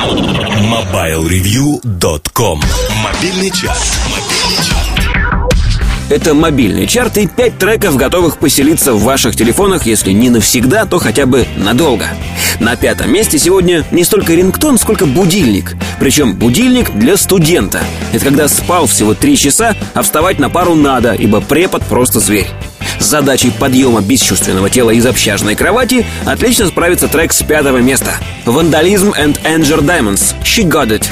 MobileReview.com Мобильный час. Это мобильный чарт и 5 треков, готовых поселиться в ваших телефонах, если не навсегда, то хотя бы надолго. На пятом месте сегодня не столько рингтон, сколько будильник. Причем будильник для студента. Это когда спал всего 3 часа, а вставать на пару надо, ибо препод просто зверь. Задачей подъема бесчувственного тела из общажной кровати отлично справится трек с пятого места. Вандализм and Anger Diamonds. She got it.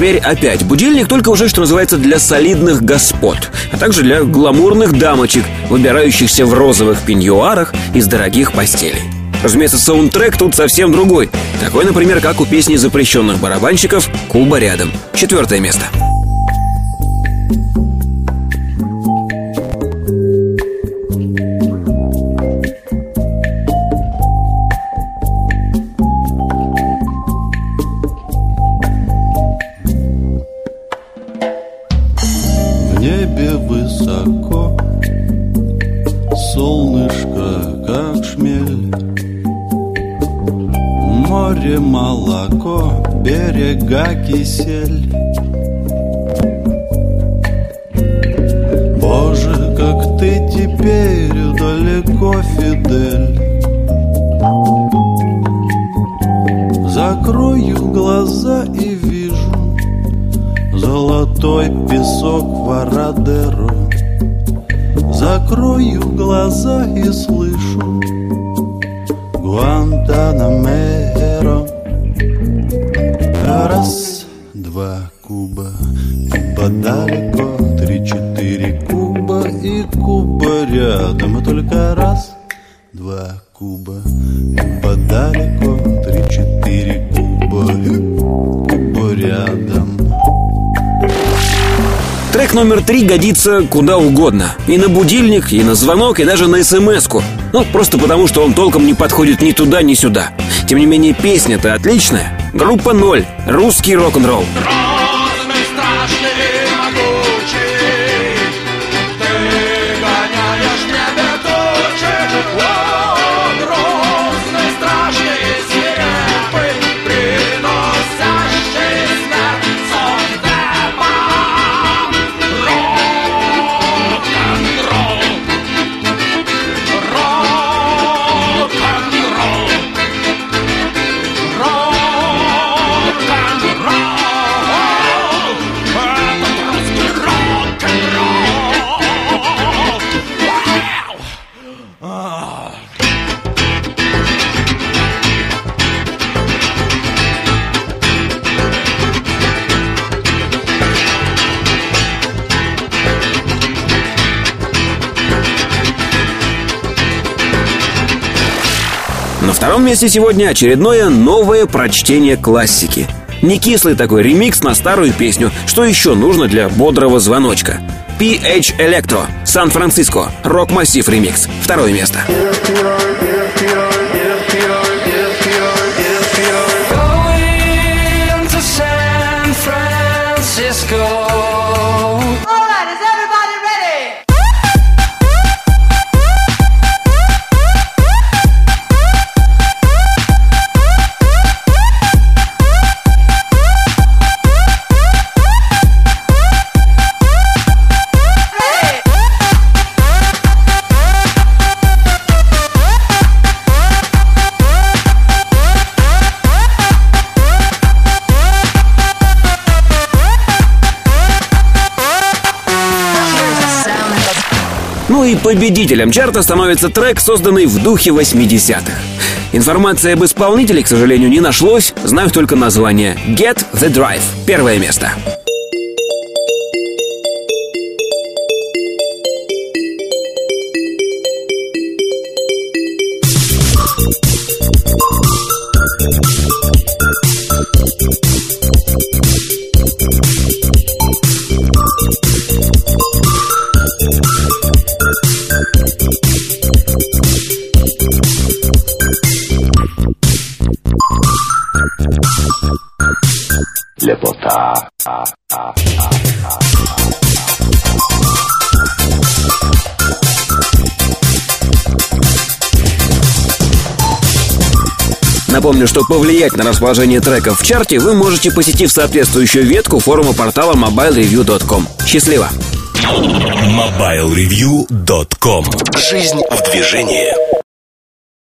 Теперь опять будильник, только уже, что называется, для солидных господ, а также для гламурных дамочек, выбирающихся в розовых пеньюарах из дорогих постелей. Разумеется, саундтрек тут совсем другой. Такой, например, как у песни запрещенных барабанщиков «Куба рядом». Четвертое место. Как шмель Море молоко, берега кисель. Боже, как ты теперь далеко, Фидель Закрою глаза и вижу Золотой песок Варадеро Закрою глаза и слышу Гуантанамеро Раз, два куба Куба далеко Три, четыре куба И куба рядом. И только раз, два куба Куба далеко Три, четыре куба И куба рядом Трек номер три годится куда угодно. И на будильник, и на звонок, и даже на смс-ку. Ну, просто потому, что он толком не подходит ни туда, ни сюда. Тем не менее, песня-то отличная. Группа «Ноль». Русский рок-н-ролл. Грозный, втором месте сегодня очередное новое прочтение классики. Не кислый такой ремикс на старую песню. Что еще нужно для бодрого звоночка? PH Electro, Сан-Франциско, рок-массив ремикс. Второе место. Electro, победителем чарта становится трек, созданный в духе 80-х. Информации об исполнителе, к сожалению, не нашлось, знаю только название Get the Drive. Первое место. Напомню, что повлиять на расположение треков в чарте вы можете, посетив соответствующую ветку форума портала mobilereview.com. Счастливо! MobileReview.com Жизнь в движении